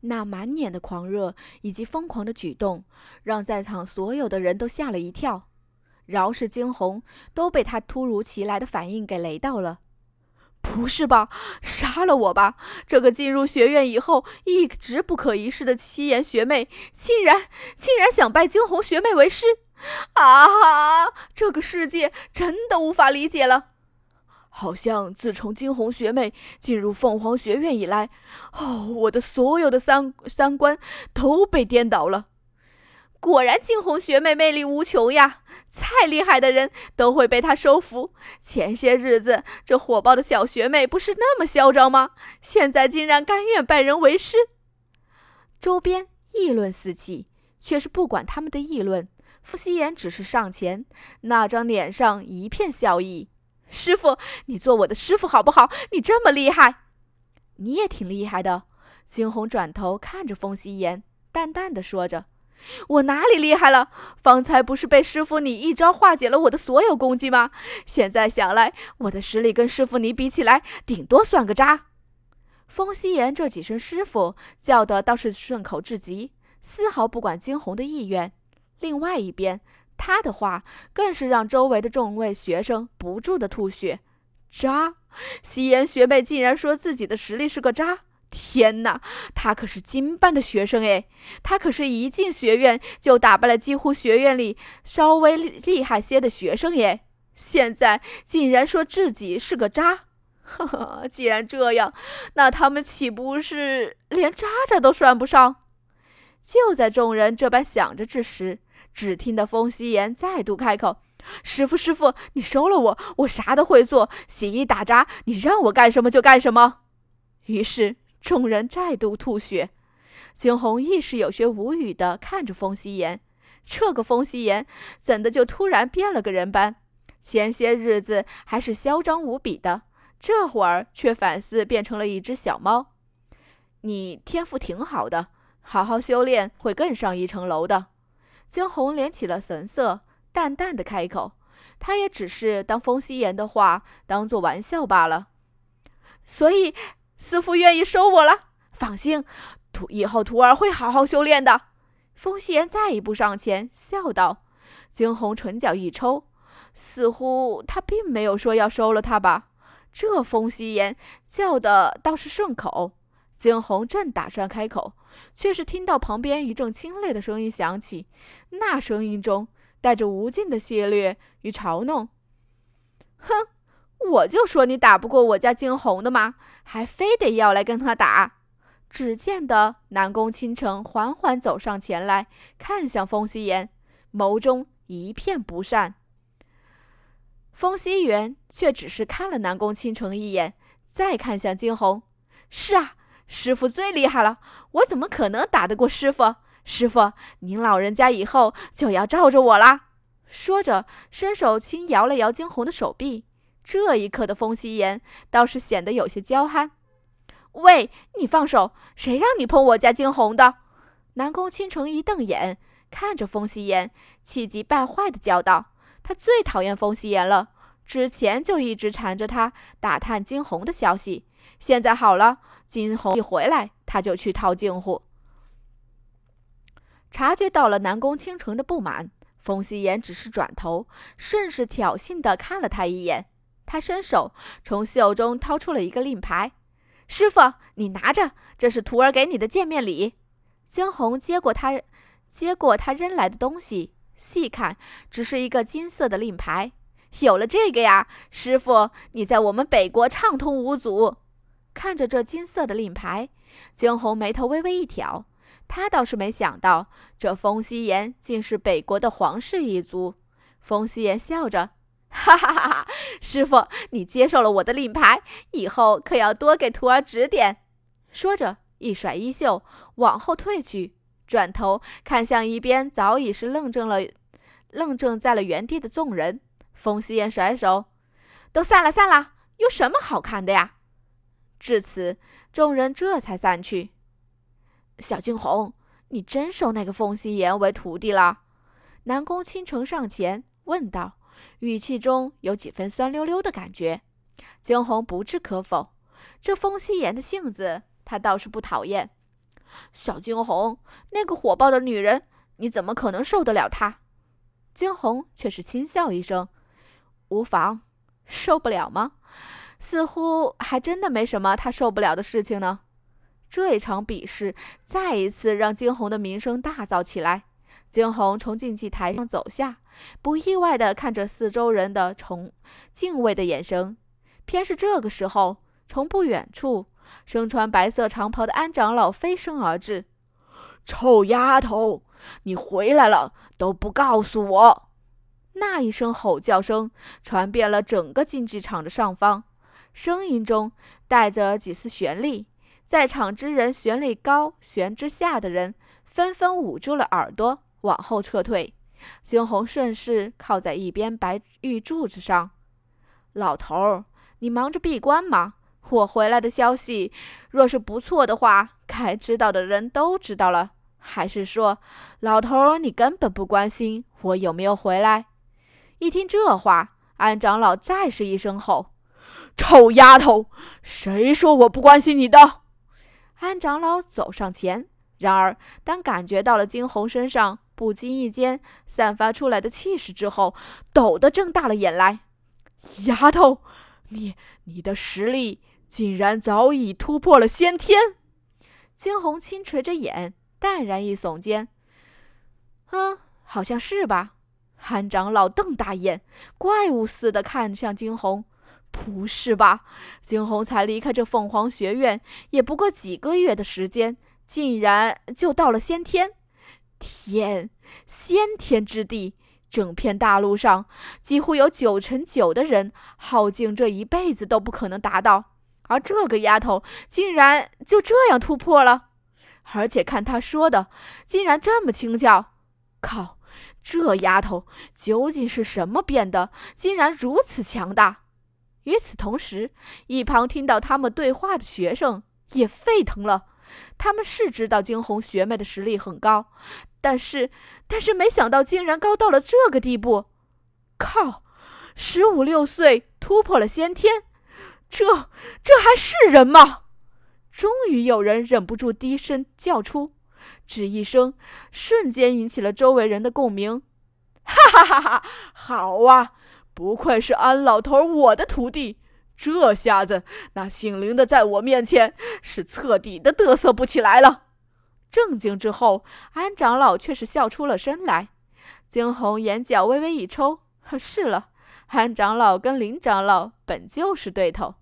那满脸的狂热以及疯狂的举动，让在场所有的人都吓了一跳。饶是惊鸿都被他突如其来的反应给雷到了。不是吧？杀了我吧！这个进入学院以后一直不可一世的七言学妹，竟然竟然想拜惊鸿学妹为师！啊哈！这个世界真的无法理解了。好像自从惊鸿学妹进入凤凰学院以来，哦，我的所有的三三观都被颠倒了。果然，惊鸿学妹魅力无穷呀！再厉害的人都会被她收服。前些日子，这火爆的小学妹不是那么嚣张吗？现在竟然甘愿拜人为师。周边议论四起，却是不管他们的议论。傅希言只是上前，那张脸上一片笑意。师傅，你做我的师傅好不好？你这么厉害，你也挺厉害的。惊鸿转头看着风夕颜，淡淡的说着：“我哪里厉害了？方才不是被师傅你一招化解了我的所有攻击吗？现在想来，我的实力跟师傅你比起来，顶多算个渣。”风夕颜这几声“师傅”叫的倒是顺口至极，丝毫不管惊鸿的意愿。另外一边。他的话更是让周围的众位学生不住的吐血。渣，夕颜学妹竟然说自己的实力是个渣！天哪，她可是金班的学生诶，她可是一进学院就打败了几乎学院里稍微厉害些的学生耶！现在竟然说自己是个渣！呵呵，既然这样，那他们岂不是连渣渣都算不上？就在众人这般想着之时。只听得风夕颜再度开口：“师傅，师傅，你收了我，我啥都会做，洗衣打杂，你让我干什么就干什么。”于是众人再度吐血。惊鸿亦是有些无语的看着风夕颜，这个风夕颜怎的就突然变了个人般？前些日子还是嚣张无比的，这会儿却反似变成了一只小猫。你天赋挺好的，好好修炼会更上一层楼的。惊鸿敛起了神色，淡淡的开口：“他也只是当风夕颜的话当做玩笑罢了。所以，师傅愿意收我了。放心，徒以后徒儿会好好修炼的。”风夕颜再一步上前，笑道：“惊鸿唇角一抽，似乎他并没有说要收了他吧？这风夕颜叫的倒是顺口。”惊鸿正打算开口，却是听到旁边一阵清冽的声音响起，那声音中带着无尽的戏谑与嘲弄。哼，我就说你打不过我家惊鸿的嘛，还非得要来跟他打。只见得南宫倾城缓缓走上前来，看向风夕颜，眸中一片不善。风夕颜却只是看了南宫倾城一眼，再看向惊鸿，是啊。师傅最厉害了，我怎么可能打得过师傅？师傅，您老人家以后就要罩着我啦！说着，伸手轻摇了摇惊鸿的手臂。这一刻的风夕颜倒是显得有些娇憨。喂，你放手！谁让你碰我家惊鸿的？南宫倾城一瞪眼，看着风夕颜，气急败坏的叫道：“他最讨厌风夕颜了，之前就一直缠着他打探惊鸿的消息。”现在好了，金红一回来，他就去套近乎。察觉到了南宫倾城的不满，风夕颜只是转头，甚是挑衅的看了他一眼。他伸手从袖中掏出了一个令牌：“师傅，你拿着，这是徒儿给你的见面礼。”惊鸿接过他接过他扔来的东西，细看，只是一个金色的令牌。有了这个呀，师傅，你在我们北国畅通无阻。看着这金色的令牌，惊鸿眉头微微一挑。他倒是没想到，这风夕颜竟是北国的皇室一族。风夕颜笑着：“哈哈哈哈！师傅，你接受了我的令牌，以后可要多给徒儿指点。”说着，一甩衣袖，往后退去，转头看向一边早已是愣怔了、愣怔在了原地的众人。风夕颜甩手：“都散了，散了！有什么好看的呀？”至此，众人这才散去。小惊鸿，你真收那个风夕颜为徒弟了？南宫倾城上前问道，语气中有几分酸溜溜的感觉。惊鸿不置可否，这风夕颜的性子他倒是不讨厌。小惊鸿，那个火爆的女人，你怎么可能受得了她？惊鸿却是轻笑一声：“无妨，受不了吗？似乎还真的没什么他受不了的事情呢。”这一场比试再一次让惊鸿的名声大噪起来。惊鸿从竞技台上走下，不意外地看着四周人的崇敬畏的眼神。偏是这个时候，从不远处，身穿白色长袍的安长老飞身而至：“臭丫头，你回来了都不告诉我！”那一声吼叫声传遍了整个竞技场的上方，声音中带着几丝旋律。在场之人，旋律高，旋之下的人纷纷捂住了耳朵，往后撤退。惊鸿顺势靠在一边白玉柱子上。老头儿。你忙着闭关吗？我回来的消息，若是不错的话，该知道的人都知道了。还是说，老头你根本不关心我有没有回来？一听这话，安长老再是一声吼：“臭丫头，谁说我不关心你的？”安长老走上前，然而当感觉到了惊鸿身上不经意间散发出来的气势之后，陡地睁大了眼来：“丫头！”你你的实力竟然早已突破了先天！惊鸿轻垂着眼，淡然一耸肩：“嗯，好像是吧。”韩长老瞪大眼，怪物似的看向惊鸿：“不是吧？惊鸿才离开这凤凰学院也不过几个月的时间，竟然就到了先天？天，先天之地！”整片大陆上，几乎有九成九的人，耗尽这一辈子都不可能达到。而这个丫头竟然就这样突破了，而且看她说的，竟然这么轻巧。靠，这丫头究竟是什么变的，竟然如此强大？与此同时，一旁听到他们对话的学生也沸腾了。他们是知道惊鸿学妹的实力很高。但是，但是没想到竟然高到了这个地步！靠，十五六岁突破了先天，这这还是人吗？终于有人忍不住低声叫出，只一声，瞬间引起了周围人的共鸣。哈哈哈哈！好啊，不愧是安老头我的徒弟，这下子那姓林的在我面前是彻底的得瑟不起来了。震惊之后，安长老却是笑出了声来。惊鸿眼角微微一抽，是了，安长老跟林长老本就是对头。